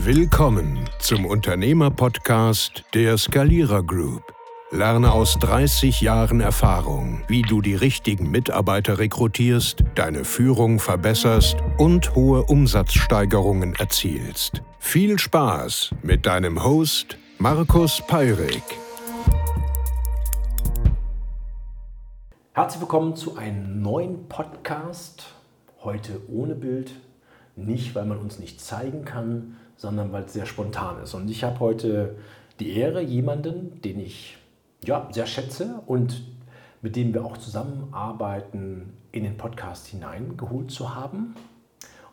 Willkommen zum Unternehmerpodcast der Skalierer Group. Lerne aus 30 Jahren Erfahrung, wie du die richtigen Mitarbeiter rekrutierst, deine Führung verbesserst und hohe Umsatzsteigerungen erzielst. Viel Spaß mit deinem Host Markus Peirik. Herzlich willkommen zu einem neuen Podcast. Heute ohne Bild. Nicht, weil man uns nicht zeigen kann, sondern weil es sehr spontan ist. Und ich habe heute die Ehre, jemanden, den ich ja, sehr schätze und mit dem wir auch zusammenarbeiten, in den Podcast hineingeholt zu haben.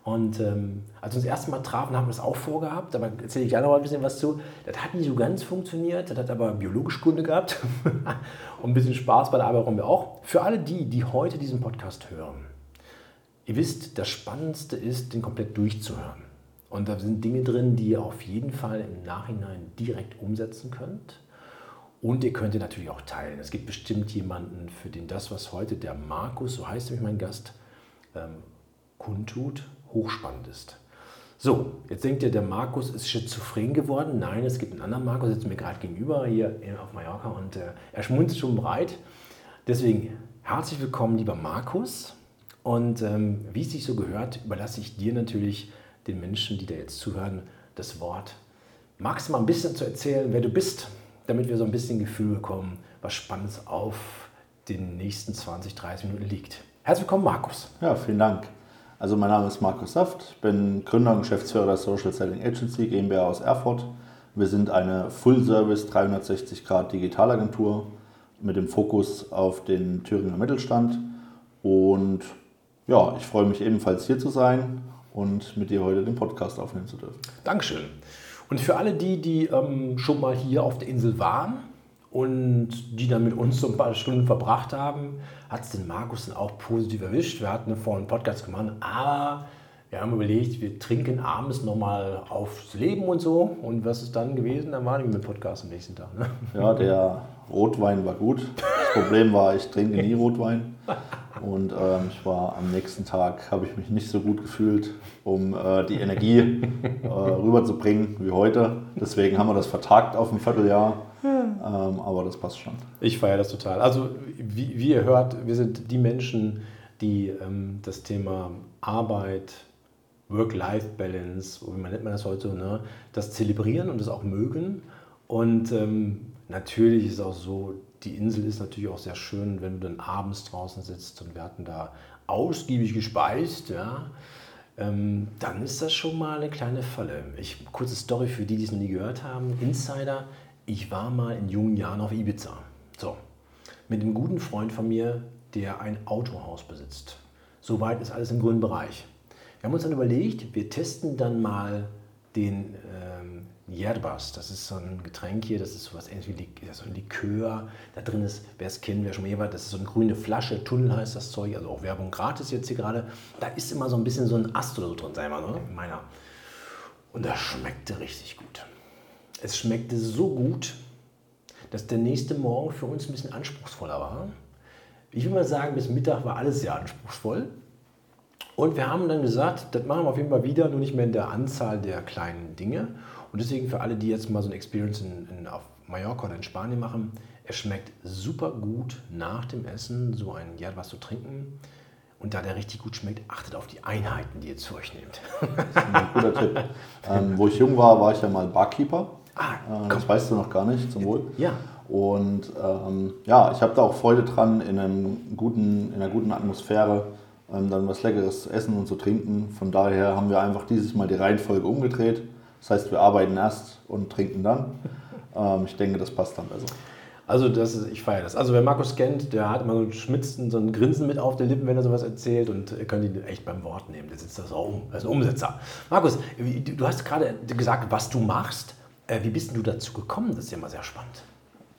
Und ähm, als wir uns das erste Mal trafen, haben wir es auch vorgehabt, aber erzähle ich gleich noch mal ein bisschen was zu. Das hat nicht so ganz funktioniert, das hat aber biologisch Kunde gehabt. und ein bisschen Spaß bei der Arbeit haben wir auch. Für alle die, die heute diesen Podcast hören, ihr wisst, das Spannendste ist, den komplett durchzuhören. Und da sind Dinge drin, die ihr auf jeden Fall im Nachhinein direkt umsetzen könnt. Und ihr könnt ihr natürlich auch teilen. Es gibt bestimmt jemanden, für den das, was heute der Markus, so heißt nämlich mein Gast, ähm, kundtut, hochspannend ist. So, jetzt denkt ihr, der Markus ist schizophren geworden. Nein, es gibt einen anderen Markus, sitzt mir gerade gegenüber hier auf Mallorca und äh, er schmunzelt schon breit. Deswegen herzlich willkommen, lieber Markus. Und ähm, wie es sich so gehört, überlasse ich dir natürlich den Menschen, die da jetzt zuhören, das Wort. Magst du mal ein bisschen zu erzählen, wer du bist, damit wir so ein bisschen Gefühl bekommen, was Spannendes auf den nächsten 20, 30 Minuten liegt? Herzlich willkommen, Markus. Ja, vielen Dank. Also mein Name ist Markus Saft, bin Gründer und Geschäftsführer der Social Selling Agency GmbH aus Erfurt. Wir sind eine Full-Service 360 Grad Digitalagentur mit dem Fokus auf den Thüringer Mittelstand. Und ja, ich freue mich ebenfalls hier zu sein und mit dir heute den Podcast aufnehmen zu dürfen. Dankeschön. Und für alle die, die ähm, schon mal hier auf der Insel waren und die dann mit uns so ein paar Stunden verbracht haben, hat es den Markus dann auch positiv erwischt. Wir hatten vorhin einen Podcast gemacht, aber wir haben überlegt, wir trinken abends nochmal aufs Leben und so. Und was ist dann gewesen? Dann war nicht mehr Podcast am nächsten Tag. Ne? Ja, der Rotwein war gut. Das Problem war, ich trinke nie Rotwein. Und ähm, ich war am nächsten Tag, habe ich mich nicht so gut gefühlt, um äh, die Energie äh, rüberzubringen wie heute. Deswegen haben wir das vertagt auf ein Vierteljahr. Ähm, aber das passt schon. Ich feiere das total. Also, wie, wie ihr hört, wir sind die Menschen, die ähm, das Thema Arbeit, Work-Life-Balance, wie nennt man das heute, ne, das zelebrieren und das auch mögen. Und ähm, natürlich ist auch so, die Insel ist natürlich auch sehr schön, wenn du dann abends draußen sitzt und wir hatten da ausgiebig gespeist, ja, ähm, dann ist das schon mal eine kleine Falle. Ich, kurze Story für die, die es noch nie gehört haben. Insider, ich war mal in jungen Jahren auf Ibiza. So, mit einem guten Freund von mir, der ein Autohaus besitzt. Soweit ist alles im grünen Bereich. Wir haben uns dann überlegt, wir testen dann mal den ähm, Yerbas. Das ist so ein Getränk hier, das ist sowas ähnlich wie so ein Likör. Da drin ist, wer es kennt, wer schon mal hier war, das ist so eine grüne Flasche, Tunnel heißt das Zeug, also auch Werbung gratis jetzt hier gerade. Da ist immer so ein bisschen so ein Ast oder so drin, sei mal, ne? meiner. Und das schmeckte richtig gut. Es schmeckte so gut, dass der nächste Morgen für uns ein bisschen anspruchsvoller war. Ich will mal sagen, bis Mittag war alles sehr anspruchsvoll. Und wir haben dann gesagt, das machen wir auf jeden Fall wieder, nur nicht mehr in der Anzahl der kleinen Dinge. Und deswegen für alle, die jetzt mal so ein Experience in, in, auf Mallorca oder in Spanien machen, es schmeckt super gut nach dem Essen, so ein ja, was zu trinken. Und da der richtig gut schmeckt, achtet auf die Einheiten, die ihr zu euch nehmt. Das ist ein guter Tipp. Ähm, wo ich jung war, war ich ja mal Barkeeper. Ah, äh, das weißt du noch gar nicht, zum Wohl. Ja. Und ähm, ja, ich habe da auch Freude dran, in, einem guten, in einer guten Atmosphäre ähm, dann was Leckeres zu essen und zu trinken. Von daher haben wir einfach dieses Mal die Reihenfolge umgedreht. Das heißt, wir arbeiten erst und trinken dann. Ähm, ich denke, das passt dann besser. Also das ist, ich feiere das. Also wer Markus kennt, der hat immer so ein Schmitzen, so ein Grinsen mit auf den Lippen, wenn er sowas erzählt und ihr könnt ihn echt beim Wort nehmen. Der sitzt das auch um, er ein Umsetzer. Markus, du hast gerade gesagt, was du machst. Äh, wie bist du dazu gekommen? Das ist ja immer sehr spannend.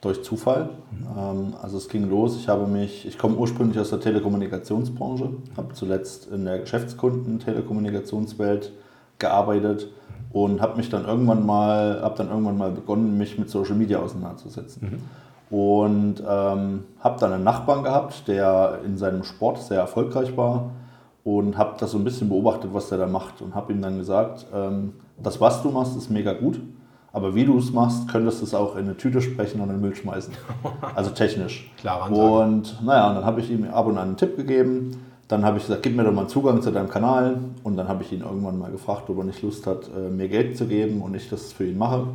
Durch Zufall. Mhm. Also es ging los. Ich habe mich, ich komme ursprünglich aus der Telekommunikationsbranche, habe zuletzt in der Geschäftskunden-Telekommunikationswelt gearbeitet und habe mich dann irgendwann mal, habe dann irgendwann mal begonnen, mich mit Social Media auseinanderzusetzen. Mhm. Und ähm, habe dann einen Nachbarn gehabt, der in seinem Sport sehr erfolgreich war und habe das so ein bisschen beobachtet, was der da macht und habe ihm dann gesagt, ähm, das, was du machst, ist mega gut, aber wie du es machst, könntest du es auch in eine Tüte sprechen und in den Müll schmeißen. Also technisch. Klar, Und naja, und dann habe ich ihm ab und an einen Tipp gegeben. Dann habe ich gesagt, gib mir doch mal Zugang zu deinem Kanal. Und dann habe ich ihn irgendwann mal gefragt, ob er nicht Lust hat, äh, mir Geld zu geben und ich das für ihn mache.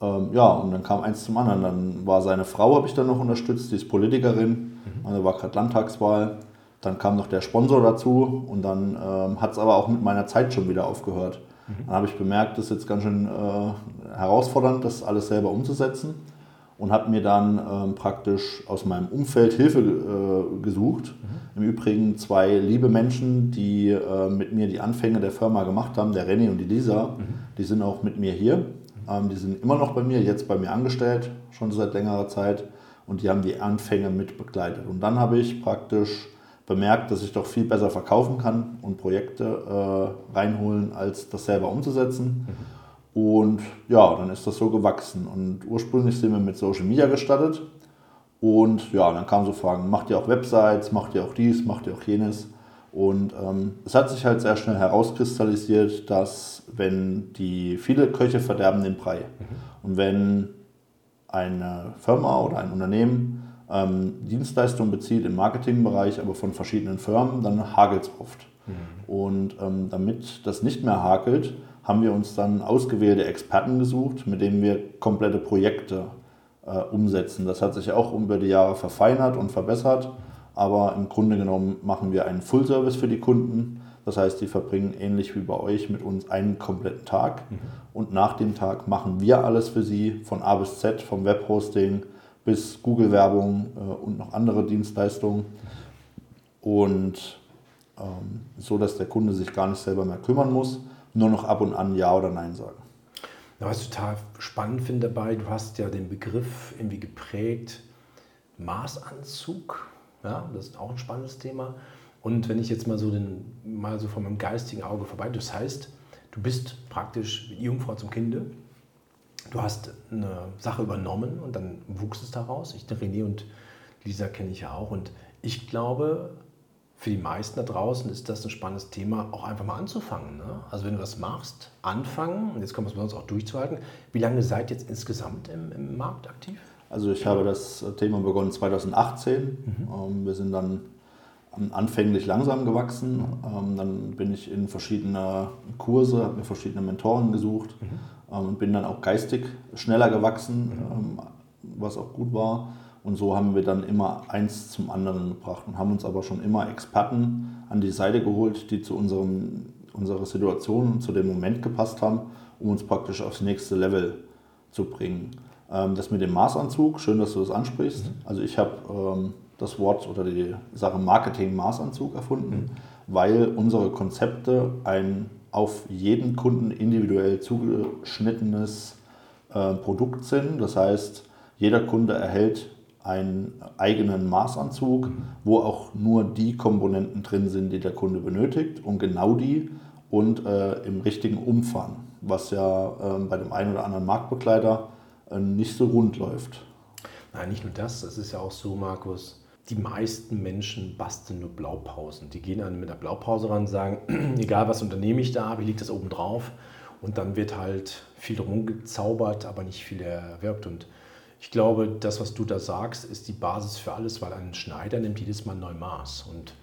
Ähm, ja, und dann kam eins zum anderen. Dann war seine Frau, habe ich dann noch unterstützt, die ist Politikerin, mhm. also war gerade Landtagswahl. Dann kam noch der Sponsor dazu und dann ähm, hat es aber auch mit meiner Zeit schon wieder aufgehört. Mhm. Dann habe ich bemerkt, das ist jetzt ganz schön äh, herausfordernd, das alles selber umzusetzen und habe mir dann ähm, praktisch aus meinem Umfeld Hilfe äh, gesucht. Mhm. Im Übrigen zwei liebe Menschen, die äh, mit mir die Anfänge der Firma gemacht haben, der René und die Lisa, mhm. die sind auch mit mir hier. Ähm, die sind immer noch bei mir, jetzt bei mir angestellt, schon seit längerer Zeit und die haben die Anfänge mit begleitet. Und dann habe ich praktisch bemerkt, dass ich doch viel besser verkaufen kann und Projekte äh, reinholen, als das selber umzusetzen. Mhm. Und ja, dann ist das so gewachsen. Und ursprünglich sind wir mit Social Media gestartet. Und ja, dann kamen so Fragen, macht ihr auch Websites, macht ihr auch dies, macht ihr auch jenes. Und ähm, es hat sich halt sehr schnell herauskristallisiert, dass wenn die viele Köche verderben den Brei. Mhm. Und wenn eine Firma oder ein Unternehmen ähm, Dienstleistungen bezieht im Marketingbereich, aber von verschiedenen Firmen, dann hagelt es oft. Mhm. Und ähm, damit das nicht mehr hakelt, haben wir uns dann ausgewählte Experten gesucht, mit denen wir komplette Projekte äh, umsetzen. Das hat sich auch über die Jahre verfeinert und verbessert, aber im Grunde genommen machen wir einen Full-Service für die Kunden. Das heißt, die verbringen ähnlich wie bei euch mit uns einen kompletten Tag mhm. und nach dem Tag machen wir alles für sie von A bis Z, vom Webhosting bis Google-Werbung äh, und noch andere Dienstleistungen. Und ähm, so, dass der Kunde sich gar nicht selber mehr kümmern muss, nur noch ab und an Ja oder Nein sagen. Ja, was ich total spannend finde dabei, du hast ja den Begriff irgendwie geprägt, Maßanzug. Ja, das ist auch ein spannendes Thema. Und wenn ich jetzt mal so, den, mal so von meinem geistigen Auge vorbei, das heißt, du bist praktisch Jungfrau zum Kinde du hast eine Sache übernommen und dann wuchs es daraus. Ich, René und Lisa kenne ich ja auch. Und ich glaube, für die meisten da draußen ist das ein spannendes Thema, auch einfach mal anzufangen. Ne? Also wenn du das machst, anfangen, und jetzt kommt es bei uns auch durchzuhalten. Wie lange seid ihr jetzt insgesamt im, im Markt aktiv? Also ich habe das Thema begonnen 2018. Mhm. Ähm, wir sind dann anfänglich langsam gewachsen. Ähm, dann bin ich in verschiedene Kurse, habe mir verschiedene Mentoren gesucht. Mhm ähm, und bin dann auch geistig schneller gewachsen, ähm, was auch gut war. Und so haben wir dann immer eins zum anderen gebracht und haben uns aber schon immer Experten an die Seite geholt, die zu unserem, unserer Situation und zu dem Moment gepasst haben, um uns praktisch aufs nächste Level zu bringen. Ähm, das mit dem Maßanzug, schön, dass du das ansprichst. Mhm. Also ich habe das Wort oder die Sache Marketing-Maßanzug erfunden, mhm. weil unsere Konzepte ein auf jeden Kunden individuell zugeschnittenes äh, Produkt sind. Das heißt, jeder Kunde erhält einen eigenen Maßanzug, wo auch nur die Komponenten drin sind, die der Kunde benötigt und genau die und äh, im richtigen Umfang, was ja äh, bei dem einen oder anderen Marktbegleiter äh, nicht so rund läuft. Nein, nicht nur das, es ist ja auch so, Markus, die meisten Menschen basteln nur Blaupausen. Die gehen dann mit der Blaupause ran und sagen, egal was unternehme ich da, wie liegt das oben drauf? Und dann wird halt viel drum gezaubert, aber nicht viel erwirkt. Und ich glaube, das, was du da sagst, ist die Basis für alles, weil ein Schneider nimmt jedes Mal neues Maß. Und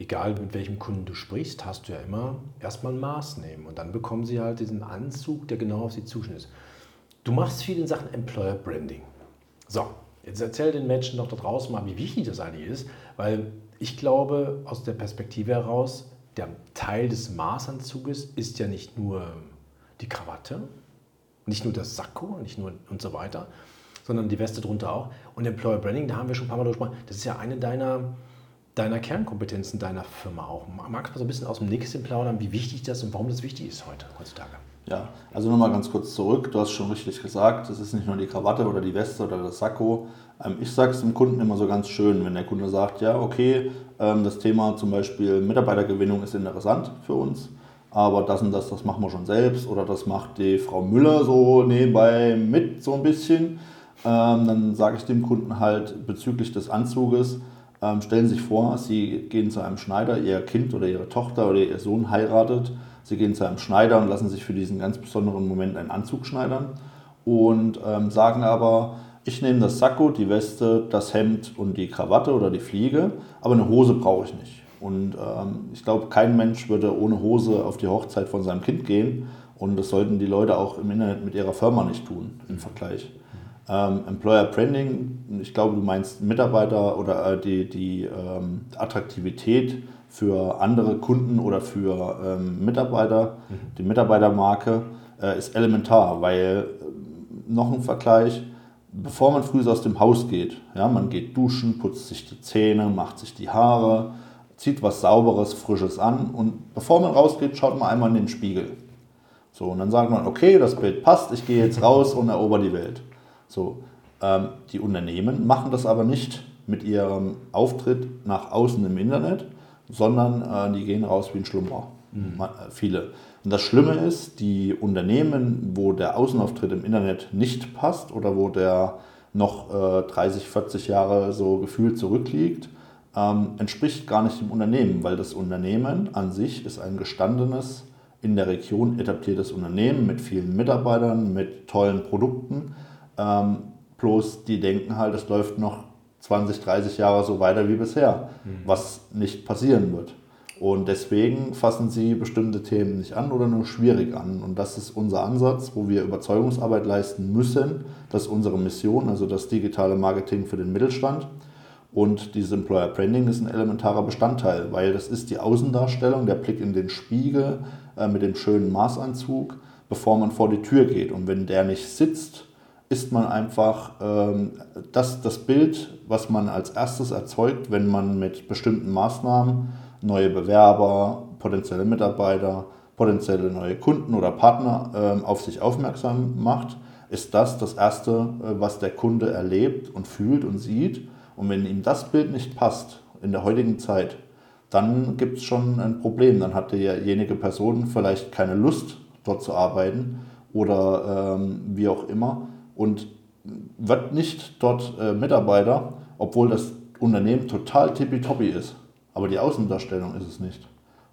egal mit welchem Kunden du sprichst, hast du ja immer erstmal ein Maß nehmen. Und dann bekommen sie halt diesen Anzug, der genau auf sie zuschnittet. Du machst viel in Sachen Employer Branding. So, Jetzt erzähl den Menschen doch da draußen mal, wie wichtig das eigentlich ist, weil ich glaube, aus der Perspektive heraus, der Teil des Maßanzuges ist ja nicht nur die Krawatte, nicht nur das Sakko, nicht nur und so weiter, sondern die Weste drunter auch. Und Employer Branding, da haben wir schon ein paar Mal gesprochen, das ist ja eine deiner, deiner Kernkompetenzen deiner Firma auch. Magst du mal so ein bisschen aus dem Nächsten plaudern, wie wichtig das und warum das wichtig ist heute, heutzutage? Ja, also nochmal ganz kurz zurück. Du hast schon richtig gesagt, es ist nicht nur die Krawatte oder die Weste oder das Sakko. Ähm, ich sage es dem Kunden immer so ganz schön, wenn der Kunde sagt, ja, okay, ähm, das Thema zum Beispiel Mitarbeitergewinnung ist interessant für uns, aber das und das, das machen wir schon selbst oder das macht die Frau Müller so nebenbei mit so ein bisschen. Ähm, dann sage ich dem Kunden halt bezüglich des Anzuges, Ähm, stellen Sie sich vor, Sie gehen zu einem Schneider, Ihr Kind oder Ihre Tochter oder Ihr Sohn heiratet. Sie gehen zu einem Schneider und lassen sich für diesen ganz besonderen Moment einen Anzug schneidern und ähm, sagen aber, ich nehme das Sakko, die Weste, das Hemd und die Krawatte oder die Fliege, aber eine Hose brauche ich nicht. Und ähm, ich glaube, kein Mensch würde ohne Hose auf die Hochzeit von seinem Kind gehen. Und das sollten die Leute auch im Internet mit ihrer Firma nicht tun im Vergleich. Ähm, Employer Branding, ich glaube, du meinst Mitarbeiter oder äh, die, die ähm, Attraktivität für andere Kunden oder für ähm, Mitarbeiter, mhm. die Mitarbeitermarke äh, ist elementar, weil äh, noch ein Vergleich, bevor man früh aus dem Haus geht, ja, man geht duschen, putzt sich die Zähne, macht sich die Haare, zieht was Sauberes, Frisches an und bevor man rausgeht, schaut man einmal in den Spiegel. So, und dann sagt man, okay, das Bild passt, ich gehe jetzt raus und erober die Welt. So, ähm, die Unternehmen machen das aber nicht mit ihrem Auftritt nach außen im Internet, sondern äh, die gehen raus wie ein Schlummer. Mhm. Äh, viele. Und das Schlimme ist, die Unternehmen, wo der Außenauftritt im Internet nicht passt oder wo der noch äh, 30, 40 Jahre so gefühlt zurückliegt, ähm, entspricht gar nicht dem Unternehmen, weil das Unternehmen an sich ist ein gestandenes, in der Region etabliertes Unternehmen mit vielen Mitarbeitern, mit tollen Produkten. Ähm, bloß die denken halt, es läuft noch 20, 30 Jahre so weiter wie bisher, mhm. was nicht passieren wird. Und deswegen fassen sie bestimmte Themen nicht an oder nur schwierig an. Und das ist unser Ansatz, wo wir Überzeugungsarbeit leisten müssen. Das ist unsere Mission, also das digitale Marketing für den Mittelstand. Und dieses Employer Branding ist ein elementarer Bestandteil, weil das ist die Außendarstellung, der Blick in den Spiegel äh, mit dem schönen Maßanzug, bevor man vor die Tür geht. Und wenn der nicht sitzt, ist man einfach ähm, das, das Bild, was man als erstes erzeugt, wenn man mit bestimmten Maßnahmen neue Bewerber, potenzielle Mitarbeiter, potenzielle neue Kunden oder Partner ähm, auf sich aufmerksam macht, ist das das Erste, äh, was der Kunde erlebt und fühlt und sieht. Und wenn ihm das Bild nicht passt in der heutigen Zeit, dann gibt es schon ein Problem. Dann hat diejenige Person vielleicht keine Lust, dort zu arbeiten oder ähm, wie auch immer und wird nicht dort äh, Mitarbeiter, obwohl das Unternehmen total tippitoppi ist. Aber die Außendarstellung ist es nicht.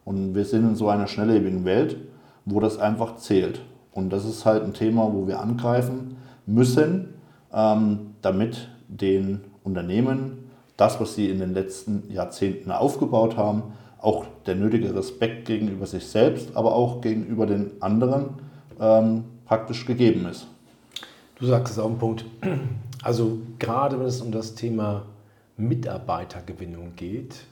Und wir sind in so einer schnelllebigen Welt, wo das einfach zählt. Und das ist halt ein Thema, wo wir angreifen müssen, ähm, damit den Unternehmen das, was sie in den letzten Jahrzehnten aufgebaut haben, auch der nötige Respekt gegenüber sich selbst, aber auch gegenüber den anderen ähm, praktisch gegeben ist. Du sagst es auf den Punkt. Also gerade wenn es um das Thema Mitarbeitergewinnung geht,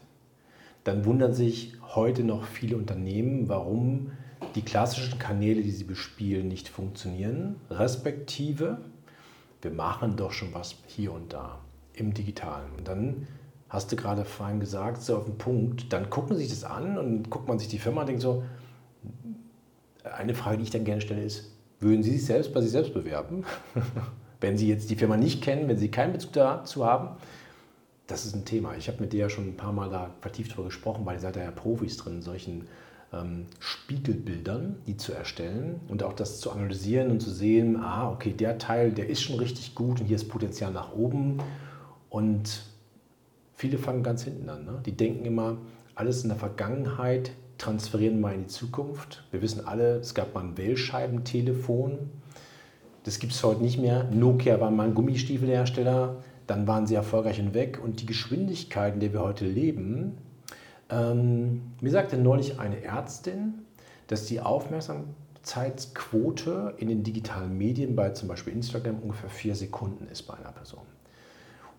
dann wundern sich heute noch viele Unternehmen, warum die klassischen Kanäle, die sie bespielen, nicht funktionieren, respektive wir machen doch schon was hier und da im Digitalen. Und dann hast du gerade vorhin gesagt, so auf den Punkt, dann gucken sie sich das an und guckt man sich die Firma und denkt so, eine Frage, die ich dann gerne stelle, ist, würden Sie sich selbst bei sich selbst bewerben? wenn Sie jetzt die Firma nicht kennen, wenn Sie keinen Bezug dazu haben, das ist ein Thema. Ich habe mit dir ja schon ein paar Mal da vertieft darüber gesprochen, weil ihr seid ja Profis drin, in solchen ähm, Spiegelbildern, die zu erstellen und auch das zu analysieren und zu sehen, ah, okay, der Teil, der ist schon richtig gut und hier ist Potenzial nach oben und viele fangen ganz hinten an. Ne? Die denken immer, alles in der Vergangenheit transferieren wir in die Zukunft. Wir wissen alle, es gab mal ein Wählscheibentelefon. Das gibt es heute nicht mehr. Nokia war mal ein Gummistiefelhersteller. Dann waren sie erfolgreich hinweg. Und die Geschwindigkeit, in der wir heute leben, ähm, mir sagte neulich eine Ärztin, dass die Aufmerksamkeitsquote in den digitalen Medien bei zum Beispiel Instagram ungefähr vier Sekunden ist bei einer Person.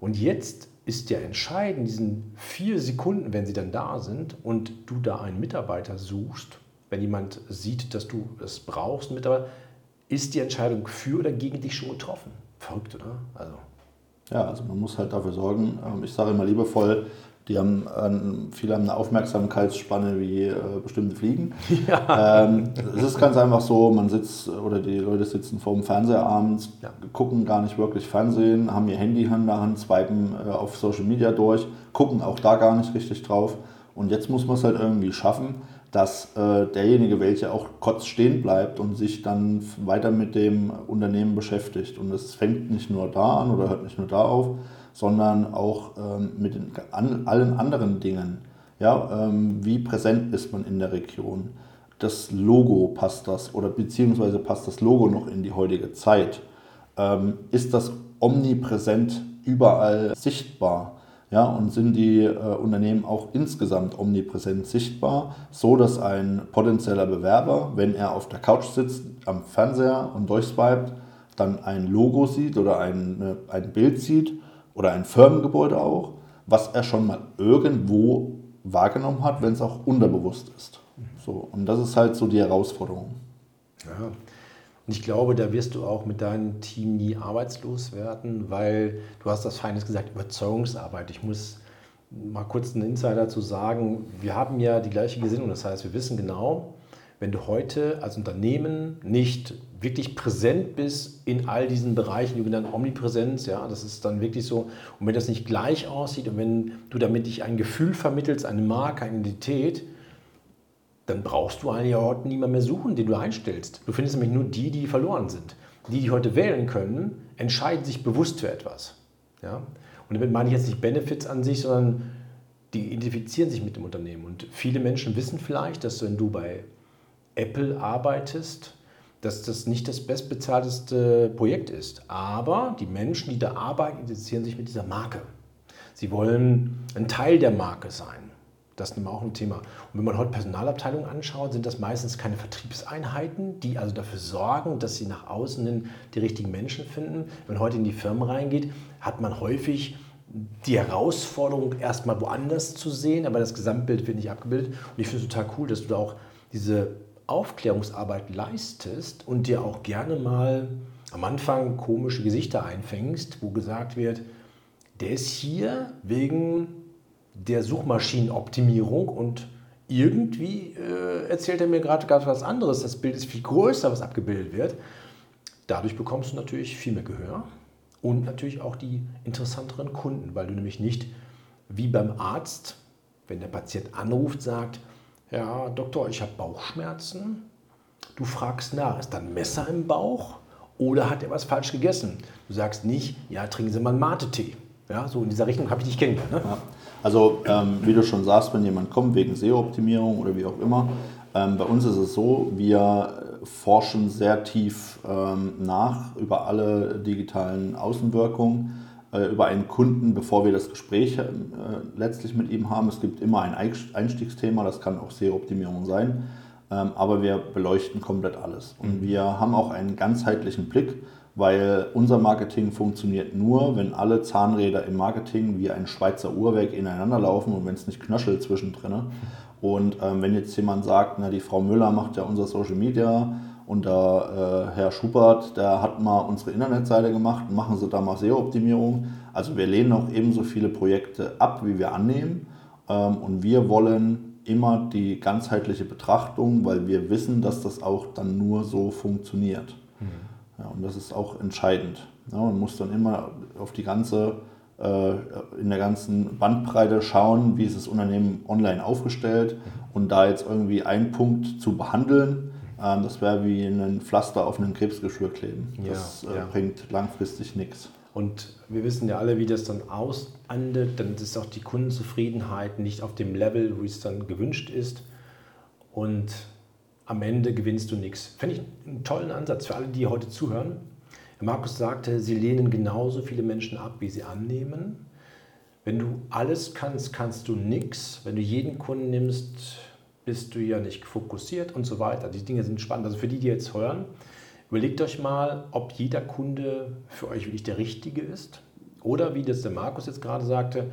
Und jetzt ist ja entscheidend, diesen vier Sekunden, wenn sie dann da sind und du da einen Mitarbeiter suchst, wenn jemand sieht, dass du es brauchst, einen Mitarbeiter, ist die Entscheidung für oder gegen dich schon getroffen. Verrückt, oder? Also. Ja, also man muss halt dafür sorgen, ähm, ich sage immer liebevoll, die haben, äh, viele haben eine Aufmerksamkeitsspanne wie äh, bestimmte Fliegen. Ja. Ähm, es ist ganz einfach so, man sitzt oder die Leute sitzen vor dem Fernseher abends, ja. gucken gar nicht wirklich Fernsehen, haben ihr Handy in der Hand, swipen äh, auf Social Media durch, gucken auch da gar nicht richtig drauf. Und jetzt muss man es halt irgendwie schaffen, dass äh, derjenige, welcher auch kurz stehen bleibt und sich dann weiter mit dem Unternehmen beschäftigt. Und es fängt nicht nur da an oder hört nicht nur da auf, sondern auch ähm, mit den, an, allen anderen Dingen. Ja, ähm, wie präsent ist man in der Region? Das Logo passt das oder beziehungsweise passt das Logo noch in die heutige Zeit? Ähm, ist das omnipräsent überall sichtbar? Ja, und sind die äh, Unternehmen auch insgesamt omnipräsent sichtbar, so dass ein potenzieller Bewerber, wenn er auf der Couch sitzt, am Fernseher und durchswiped, dann ein Logo sieht oder ein, ein Bild sieht oder ein Firmengebäude auch, was er schon mal irgendwo wahrgenommen hat, wenn es auch unterbewusst ist. So, und das ist halt so die Herausforderung. Ja. Und ich glaube, da wirst du auch mit deinem Team nie arbeitslos werden, weil du hast das Feines gesagt, Überzeugungsarbeit. Ich muss mal kurz einen Insider zu sagen, wir haben ja die gleiche Gesinnung. Das heißt, wir wissen genau, wenn du heute als Unternehmen nicht wirklich präsent bist in all diesen Bereichen, die dann Omnipräsenz, ja, das ist dann wirklich so, und wenn das nicht gleich aussieht und wenn du damit dich ein Gefühl vermittelst, eine Marke, eine Identität, dann brauchst du eigentlich heute niemand mehr suchen, den du einstellst. Du findest nämlich nur die, die verloren sind. Die, die heute wählen können, entscheiden sich bewusst für etwas. Ja? Und damit meine ich jetzt nicht Benefits an sich, sondern die identifizieren sich mit dem Unternehmen. Und viele Menschen wissen vielleicht, dass wenn du bei Apple arbeitest, dass das nicht das bestbezahlteste Projekt ist. Aber die Menschen, die da arbeiten, identifizieren sich mit dieser Marke. Sie wollen ein Teil der Marke sein. Das ist auch ein Thema. Und wenn man heute Personalabteilungen anschaut, sind das meistens keine Vertriebseinheiten, die also dafür sorgen, dass sie nach außen hin die richtigen Menschen finden. Wenn man heute in die Firmen reingeht, hat man häufig die Herausforderung, erstmal woanders zu sehen, aber das Gesamtbild wird nicht abgebildet. Und ich finde es total cool, dass du da auch diese Aufklärungsarbeit leistest und dir auch gerne mal am Anfang komische Gesichter einfängst, wo gesagt wird, der ist hier wegen der Suchmaschinenoptimierung und irgendwie äh, erzählt er mir gerade ganz was anderes. Das Bild ist viel größer, was abgebildet wird. Dadurch bekommst du natürlich viel mehr Gehör und natürlich auch die interessanteren Kunden, weil du nämlich nicht wie beim Arzt, wenn der Patient anruft, sagt, ja, Doktor, ich habe Bauchschmerzen. Du fragst nach, ist da ein Messer im Bauch oder hat er was falsch gegessen? Du sagst nicht, ja, trinken Sie mal einen Mate-Tee. Ja, so in dieser Richtung habe ich dich kennengelernt. Ne? Ja. Also ähm, wie du schon sagst, wenn jemand kommt wegen SEO-Optimierung oder wie auch immer, ähm, bei uns ist es so, wir forschen sehr tief ähm, nach über alle digitalen Außenwirkungen, äh, über einen Kunden, bevor wir das Gespräch äh, letztlich mit ihm haben. Es gibt immer ein Einstiegsthema, das kann auch SEO-Optimierung sein, ähm, aber wir beleuchten komplett alles. Und mhm. wir haben auch einen ganzheitlichen Blick weil unser Marketing funktioniert nur, wenn alle Zahnräder im Marketing wie ein Schweizer Uhrwerk ineinander laufen und wenn es nicht knöchelt zwischendrin. Und ähm, wenn jetzt jemand sagt, na, die Frau Müller macht ja unser Social Media und der äh, Herr Schubert, der hat mal unsere Internetseite gemacht, machen Sie da mal SEO-Optimierung. Also wir lehnen auch ebenso viele Projekte ab, wie wir annehmen. Ähm, und wir wollen immer die ganzheitliche Betrachtung, weil wir wissen, dass das auch dann nur so funktioniert. Mhm. Ja, und das ist auch entscheidend. Ja, man muss dann immer auf die ganze, äh, in der ganzen Bandbreite schauen, wie ist das Unternehmen online aufgestellt und da jetzt irgendwie einen Punkt zu behandeln, äh, das wäre wie ein Pflaster auf einem Krebsgeschwür kleben. Das ja, äh, ja. bringt langfristig nichts. Und wir wissen ja alle, wie das dann ausandet. Dann ist auch die Kundenzufriedenheit nicht auf dem Level, wie es dann gewünscht ist. Und am Ende gewinnst du nichts. Fände ich einen tollen Ansatz für alle, die heute zuhören. Markus sagte, sie lehnen genauso viele Menschen ab, wie sie annehmen. Wenn du alles kannst, kannst du nichts. Wenn du jeden Kunden nimmst, bist du ja nicht fokussiert und so weiter. Die Dinge sind spannend. Also für die, die jetzt hören, überlegt euch mal, ob jeder Kunde für euch wirklich der richtige ist. Oder wie das der Markus jetzt gerade sagte,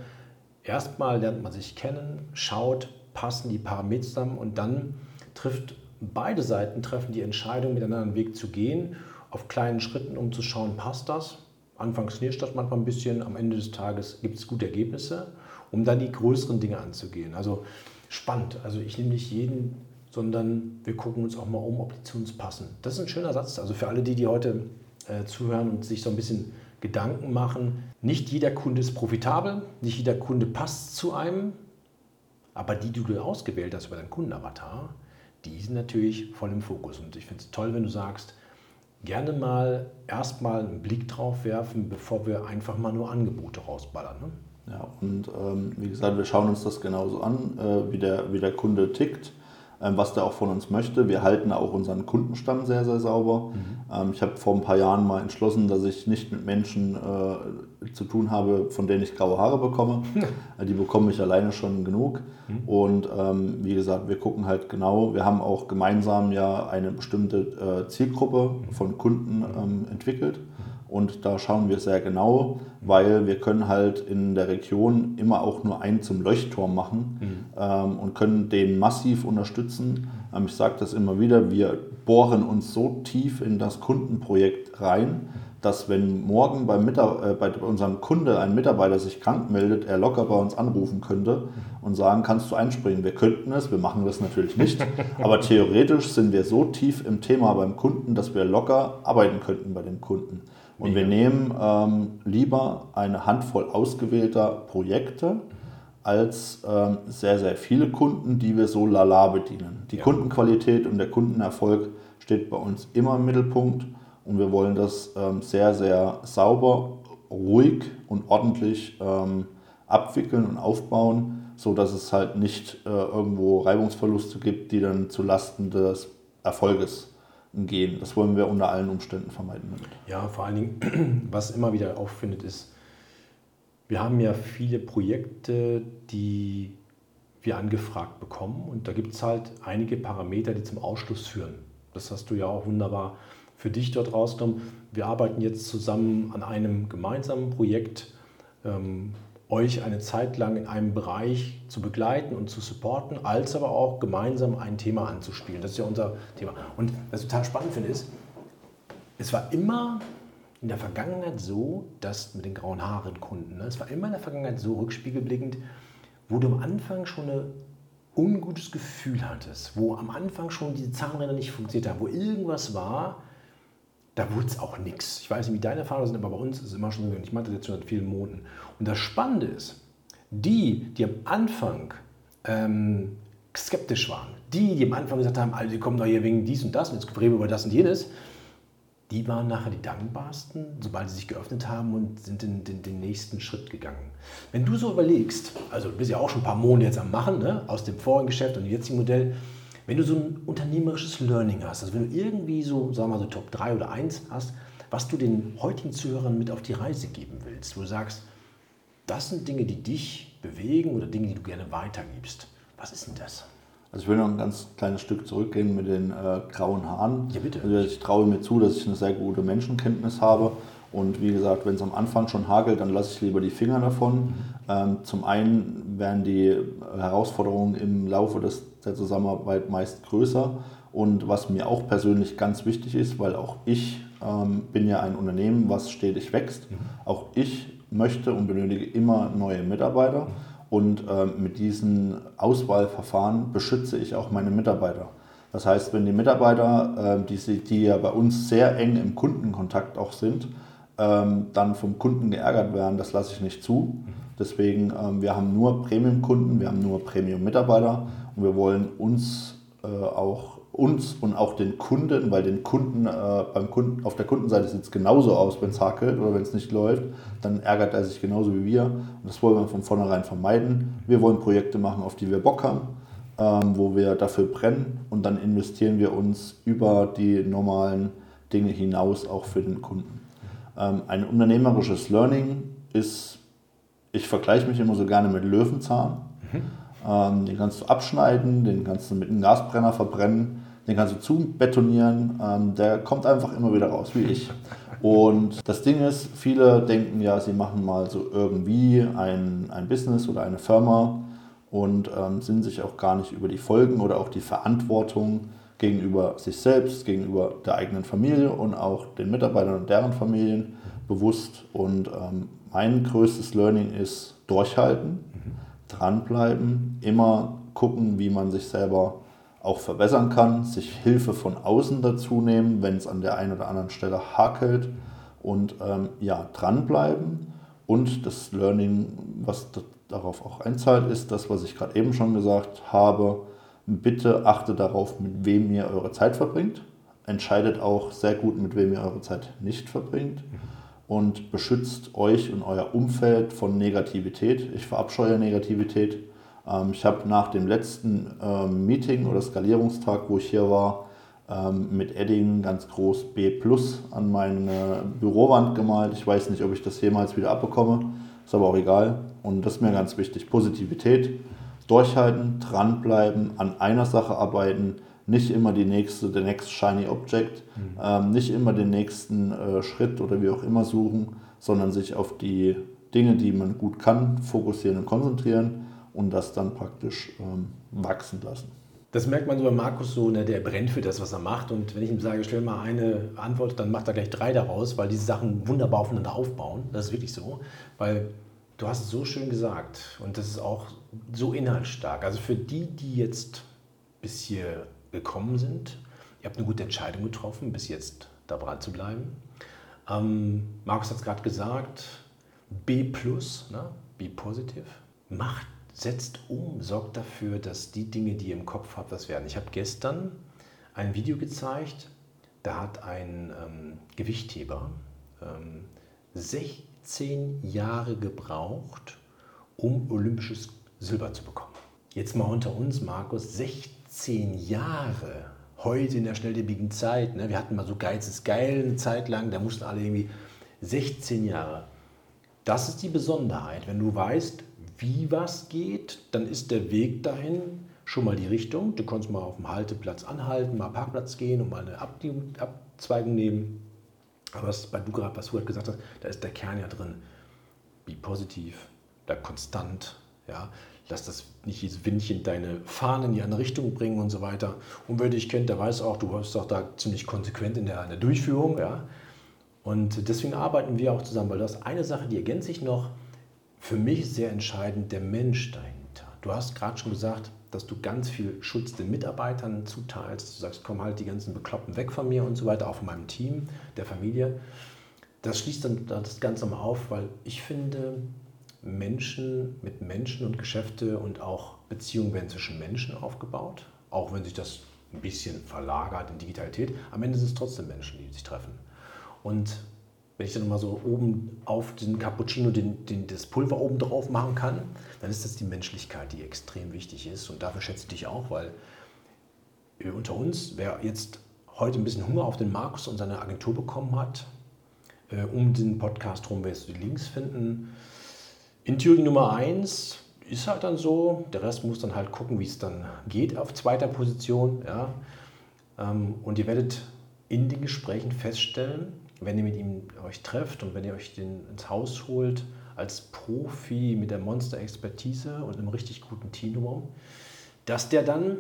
erstmal lernt man sich kennen, schaut, passen die Parameter zusammen und dann trifft beide Seiten treffen die Entscheidung, miteinander einen Weg zu gehen, auf kleinen Schritten, um zu schauen, passt das. Anfangs knirscht das manchmal ein bisschen, am Ende des Tages gibt es gute Ergebnisse, um dann die größeren Dinge anzugehen. Also spannend. Also ich nehme nicht jeden, sondern wir gucken uns auch mal um, ob die zu uns passen. Das ist ein schöner Satz. Also für alle die, die heute äh, zuhören und sich so ein bisschen Gedanken machen, nicht jeder Kunde ist profitabel, nicht jeder Kunde passt zu einem, aber die, die du ausgewählt hast über deinen Kundenavatar, die sind natürlich voll im Fokus. Und ich finde es toll, wenn du sagst, gerne mal erstmal einen Blick drauf werfen, bevor wir einfach mal nur Angebote rausballern. Ne? Ja, und ähm, wie gesagt, wir schauen uns das genauso an, äh, wie, der, wie der Kunde tickt, äh, was der auch von uns möchte. Wir halten auch unseren Kundenstamm sehr, sehr sauber. Mhm. Ähm, ich habe vor ein paar Jahren mal entschlossen, dass ich nicht mit Menschen äh, zu tun habe, von denen ich graue Haare bekomme. Äh, die bekomme ich alleine schon genug. Mhm. Und ähm, wie gesagt, wir gucken halt genau, wir haben auch gemeinsam ja eine bestimmte äh, Zielgruppe von Kunden ähm, entwickelt. Und da schauen wir sehr genau, weil wir können halt in der Region immer auch nur einen zum Leuchtturm machen mhm. ähm, und können den massiv unterstützen. Ähm, ich sage das immer wieder, wir bohren uns so tief in das Kundenprojekt rein, dass wenn morgen beim äh, bei unserem Kunde ein Mitarbeiter sich krank meldet, er locker bei uns anrufen könnte und sagen, kannst du einspringen? Wir könnten es, wir machen das natürlich nicht, aber theoretisch sind wir so tief im Thema beim Kunden, dass wir locker arbeiten könnten bei dem Kunden. Und wir nehmen ähm, lieber eine Handvoll ausgewählter Projekte als ähm, sehr, sehr viele Kunden, die wir so lala bedienen. Die ja. Kundenqualität und der Kundenerfolg steht bei uns immer im Mittelpunkt und wir wollen das ähm, sehr, sehr sauber, ruhig und ordentlich ähm, abwickeln und aufbauen, sodass es halt nicht äh, irgendwo Reibungsverluste gibt, die dann zu Lasten des Erfolges gehen. Das wollen wir unter allen Umständen vermeiden. Ja, vor allen Dingen, was immer wieder auffindet, ist, wir haben ja viele Projekte, die wir angefragt bekommen und da gibt es halt einige Parameter, die zum Ausschluss führen. Das hast du ja auch wunderbar für dich dort rausgenommen. Wir arbeiten jetzt zusammen an einem gemeinsamen Projekt, ähm, euch eine Zeit lang in einem Bereich zu begleiten und zu supporten, als aber auch gemeinsam ein Thema anzuspielen. Das ist ja unser Thema. Und was ich total spannend finde, ist, es war immer in der Vergangenheit so, dass mit den grauen Haaren Kunden, ne, es war immer in der Vergangenheit so rückspiegelblickend, wo du am Anfang schon ein ungutes Gefühl hattest, wo am Anfang schon diese Zahnräder nicht funktioniert haben, wo irgendwas war, da wurde es auch nichts. Ich weiß nicht, wie deine Erfahrungen sind, aber bei uns ist es immer schon so, ich meinte das jetzt schon seit vielen Monaten. Und das Spannende ist, die, die am Anfang ähm, skeptisch waren, die, die am Anfang gesagt haben, also, die kommen doch hier wegen dies und das und jetzt reden wir über das und jenes, die waren nachher die dankbarsten, sobald sie sich geöffnet haben und sind den, den, den nächsten Schritt gegangen. Wenn du so überlegst, also du bist ja auch schon ein paar Monate jetzt am Machen, ne, aus dem vorigen Geschäft und dem jetzigen Modell, wenn du so ein unternehmerisches Learning hast, also wenn du irgendwie so, sagen wir mal so Top 3 oder 1 hast, was du den heutigen Zuhörern mit auf die Reise geben willst, wo du sagst, das sind Dinge, die dich bewegen oder Dinge, die du gerne weitergibst. Was ist denn das? Also ich will noch ein ganz kleines Stück zurückgehen mit den äh, grauen Haaren. Ja, bitte. Also ich traue mir zu, dass ich eine sehr gute Menschenkenntnis habe. Und wie gesagt, wenn es am Anfang schon hagelt, dann lasse ich lieber die Finger davon. Ähm, zum einen werden die Herausforderungen im Laufe des der Zusammenarbeit meist größer. Und was mir auch persönlich ganz wichtig ist, weil auch ich ähm, bin ja ein Unternehmen, was stetig wächst. Auch ich möchte und benötige immer neue Mitarbeiter. Und ähm, mit diesen Auswahlverfahren beschütze ich auch meine Mitarbeiter. Das heißt, wenn die Mitarbeiter, äh, die, die ja bei uns sehr eng im Kundenkontakt auch sind, ähm, dann vom Kunden geärgert werden, das lasse ich nicht zu. Deswegen, ähm, wir haben nur Premium-Kunden, wir haben nur Premium-Mitarbeiter und wir wollen uns äh, auch uns und auch den Kunden, weil den Kunden, äh, beim Kunden auf der Kundenseite sieht es genauso aus, wenn es hakelt oder wenn es nicht läuft, dann ärgert er sich genauso wie wir. Und das wollen wir von vornherein vermeiden. Wir wollen Projekte machen, auf die wir Bock haben, ähm, wo wir dafür brennen und dann investieren wir uns über die normalen Dinge hinaus auch für den Kunden. Ähm, ein unternehmerisches Learning ist, ich vergleiche mich immer so gerne mit Löwenzahn. Mhm. Den kannst du abschneiden, den kannst du mit einem Gasbrenner verbrennen, den kannst du zubetonieren. Ähm, der kommt einfach immer wieder raus, wie ich. Und das Ding ist, viele denken ja, sie machen mal so irgendwie ein, ein Business oder eine Firma und ähm, sind sich auch gar nicht über die Folgen oder auch die Verantwortung gegenüber sich selbst, gegenüber der eigenen Familie und auch den Mitarbeitern und deren Familien bewusst. Und ähm, mein größtes Learning ist durchhalten dranbleiben, immer gucken, wie man sich selber auch verbessern kann, sich Hilfe von außen dazu nehmen, wenn es an der einen oder anderen Stelle hakelt und ähm, ja, dranbleiben. Und das Learning, was darauf auch einzahlt, ist das, was ich gerade eben schon gesagt habe. Bitte achtet darauf, mit wem ihr eure Zeit verbringt. entscheidet auch sehr gut, mit wem ihr eure Zeit nicht verbringt und beschützt euch und euer Umfeld von Negativität. Ich verabscheue Negativität. Ähm, ich habe nach dem letzten ähm, Meeting oder Skalierungstag, wo ich hier war, ähm, mit Edding ganz groß B Plus an meine Bürowand gemalt. Ich weiß nicht, ob ich das jemals wieder abbekomme, ist aber auch egal. Und das ist mir ganz wichtig. Positivität, durchhalten, dranbleiben, an einer Sache arbeiten, nicht immer die nächste, der next shiny object, mhm. ähm, nicht immer den nächsten äh, Schritt oder wie auch immer suchen, sondern sich auf die Dinge, die man gut kann, fokussieren und konzentrieren und das dann praktisch ähm, wachsen lassen. Das merkt man so bei Markus so, ne, der brennt für das, was er macht. Und wenn ich ihm sage, stell mal eine Antwort, dann macht er gleich drei daraus, weil diese Sachen wunderbar aufeinander aufbauen. Das ist wirklich so. Weil du hast es so schön gesagt und das ist auch so inhaltsstark. Also für die, die jetzt bis hier gekommen sind, ihr habt eine gute Entscheidung getroffen, bis jetzt da dran zu bleiben. Ähm, Markus hat es gerade gesagt, B+, ne, B positive, macht setzt um, sorgt dafür, dass die Dinge, die ihr im Kopf habt, was werden. Ich habe gestern ein Video gezeigt, da hat ein ähm, Gewichtheber ähm, 16 Jahre gebraucht, um olympisches Silber zu bekommen. Jetzt mal unter uns, Markus, 16 Jahre. Heute in der schnelllebigen Zeit. Ne? Wir hatten mal so Geiz ist geil eine Zeit lang, da mussten alle irgendwie 16 Jahre. Das ist die Besonderheit. Wenn du weißt, wie was geht, dann ist der Weg dahin schon mal die Richtung. Du kannst mal auf dem Halteplatz anhalten, mal Parkplatz gehen und mal eine Abzweigung nehmen. Aber was bei du gerade, was du gerade gesagt hast, da ist der Kern ja drin. Wie positiv, bleib konstant, ja. Lass das nicht dieses Windchen deine Fahnen in die andere Richtung bringen und so weiter. Und wer dich kennt, der weiß auch, du bist auch da ziemlich konsequent in der, in der Durchführung, ja. Und deswegen arbeiten wir auch zusammen, weil das eine Sache, die ergänzt sich noch, für mich sehr entscheidend der Mensch dahinter. Du hast gerade schon gesagt, dass du ganz viel Schutz den Mitarbeitern zuteilst. Du sagst, komm halt die ganzen Bekloppen weg von mir und so weiter, auch von meinem Team, der Familie. Das schließt dann das Ganze mal auf, weil ich finde, Menschen mit Menschen und Geschäfte und auch Beziehungen werden zwischen Menschen aufgebaut, auch wenn sich das ein bisschen verlagert in Digitalität. Am Ende sind es trotzdem Menschen, die sich treffen. Und wenn ich dann mal so oben auf den Cappuccino den, den, das Pulver oben drauf machen kann, dann ist das die Menschlichkeit, die extrem wichtig ist. Und dafür schätze ich dich auch, weil unter uns, wer jetzt heute ein bisschen Hunger auf den Markus und seine Agentur bekommen hat, äh, um den Podcast rum wirst du die Links finden. In Thüringen Nummer 1 ist halt dann so, der Rest muss dann halt gucken, wie es dann geht auf zweiter Position. Ja. Ähm, und ihr werdet in den Gesprächen feststellen, wenn ihr mit ihm euch trefft und wenn ihr euch den ins Haus holt, als Profi mit der Monster-Expertise und einem richtig guten Team dass der dann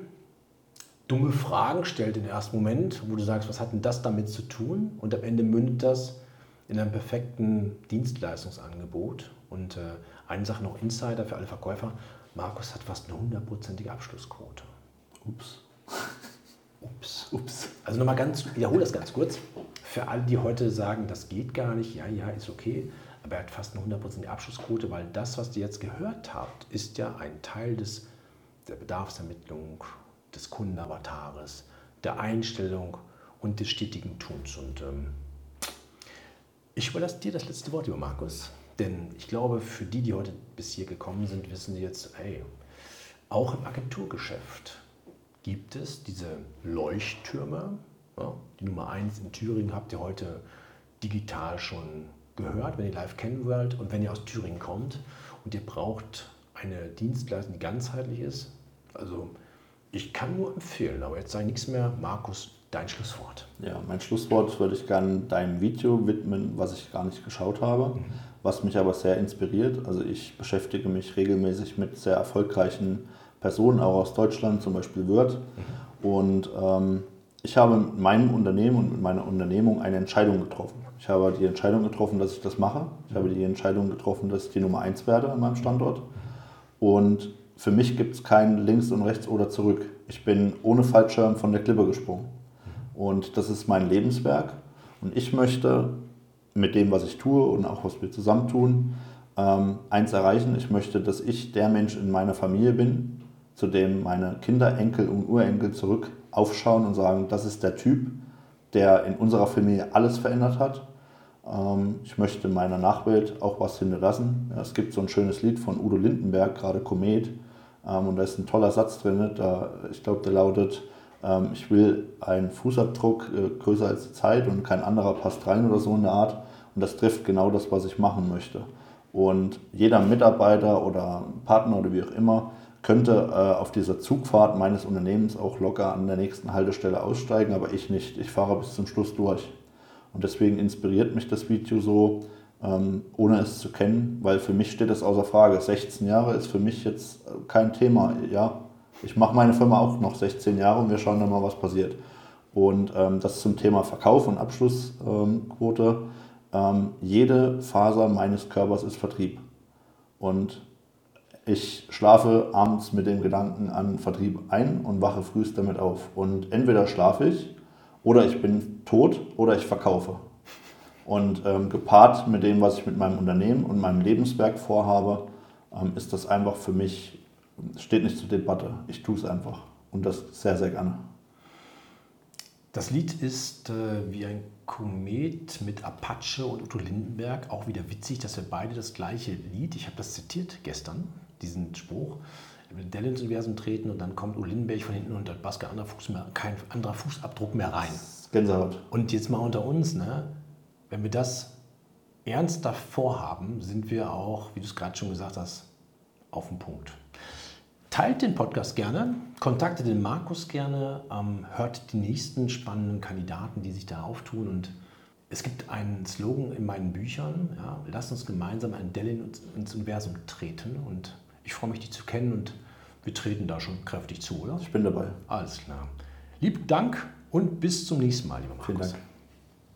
dumme Fragen stellt im ersten Moment, wo du sagst, was hat denn das damit zu tun? Und am Ende mündet das in einem perfekten Dienstleistungsangebot. Und äh, eine Sache noch Insider für alle Verkäufer, Markus hat fast eine hundertprozentige Abschlussquote. Ups. Ups. Ups. Also nochmal ganz, wiederhole das ganz kurz. Für alle, die heute sagen, das geht gar nicht, ja, ja, ist okay, aber er hat fast eine 100% Abschlussquote, weil das, was ihr jetzt gehört habt, ist ja ein Teil des, der Bedarfsermittlung, des Kundenavatares, der Einstellung und des stetigen Tuns. Und ähm, ich überlasse dir das letzte Wort, lieber Markus. Denn ich glaube, für die, die heute bis hier gekommen sind, wissen sie jetzt, hey, auch im Agenturgeschäft gibt es diese Leuchttürme, ja, die Nummer 1 in Thüringen habt ihr heute digital schon gehört, wenn ihr live kennen wollt und wenn ihr aus Thüringen kommt und ihr braucht eine Dienstleistung, die ganzheitlich ist. Also ich kann nur empfehlen, aber jetzt sage ich nichts mehr. Markus, dein Schlusswort. Ja, mein Schlusswort würde ich gerne deinem Video widmen, was ich gar nicht geschaut habe, mhm. Was mich aber sehr inspiriert. Also ich beschäftige mich regelmäßig mit sehr erfolgreichen Personen, auch aus Deutschland, zum Beispiel Word. Mhm. Und ähm, ich habe mit meinem Unternehmen und mit meiner Unternehmung eine Entscheidung getroffen. Ich habe die Entscheidung getroffen, dass ich das mache. Ich habe die Entscheidung getroffen, dass ich die Nummer 1 werde an meinem Standort. Und für mich gibt es kein links und rechts oder zurück. Ich bin ohne Fallschirm von der Klippe gesprungen. Und das ist mein Lebenswerk. Und ich möchte mit dem, was ich tue und auch was wir zusammen tun, ähm, eins erreichen. Ich möchte, dass ich der Mensch in meiner Familie bin, zu dem meine Kinder, Enkel und Urenkel zurück aufschauen und sagen, das ist der Typ, der in unserer Familie alles verändert hat. Ähm, ich möchte meiner Nachwelt auch was hinterlassen. Ja, es gibt so ein schönes Lied von Udo Lindenberg, gerade Komet, ähm, und da ist ein toller Satz drin. Da, ich glaube, der lautet, ähm, ich will einen Fußabdruck äh, größer als die Zeit und kein anderer passt rein oder so in der Art. Und das trifft genau das, was ich machen möchte. Und jeder Mitarbeiter oder Partner oder wie auch immer könnte äh, auf dieser Zugfahrt meines Unternehmens auch locker an der nächsten Haltestelle aussteigen, aber ich nicht. Ich fahre bis zum Schluss durch. Und deswegen inspiriert mich das Video so, ähm, ohne es zu kennen, weil für mich steht das außer Frage. 16 Jahre ist für mich jetzt kein Thema. Ja, ich mache meine Firma auch noch 16 Jahre und wir schauen dann mal, was passiert. Und ähm, das zum Thema Verkauf und Abschlussquote. Ähm, ähm, jede Faser meines Körpers ist Vertrieb. Und ich schlafe abends mit dem Gedanken an Vertrieb ein und wache frühst damit auf. Und entweder schlafe ich oder ich bin tot oder ich verkaufe. Und ähm, gepaart mit dem, was ich mit meinem Unternehmen und meinem Lebenswerk vorhabe, ähm, ist das einfach für mich, steht nicht zur Debatte. Ich tue es einfach. Und das sehr, sehr gerne. Das Lied ist äh, wie ein Komet mit Apache und Otto Lindenberg. Auch wieder witzig, dass wir beide das gleiche Lied, ich habe das zitiert gestern, diesen Spruch, über Dell ins Universum treten und dann kommt Otto Lindenberg von hinten und passt kein anderer, Fuß mehr, kein anderer Fußabdruck mehr rein. Gänsehaut. Und jetzt mal unter uns, ne? wenn wir das ernster vorhaben, sind wir auch, wie du es gerade schon gesagt hast, auf den Punkt. Teilt den Podcast gerne, kontaktet den Markus gerne, ähm, hört die nächsten spannenden Kandidaten, die sich da auftun. Und es gibt einen Slogan in meinen Büchern, ja, lasst uns gemeinsam ein Dell ins Universum treten. Und ich freue mich, dich zu kennen und wir treten da schon kräftig zu, oder? Ich bin dabei. Alles klar. Lieben Dank und bis zum nächsten Mal, lieber Markus. Vielen Dank.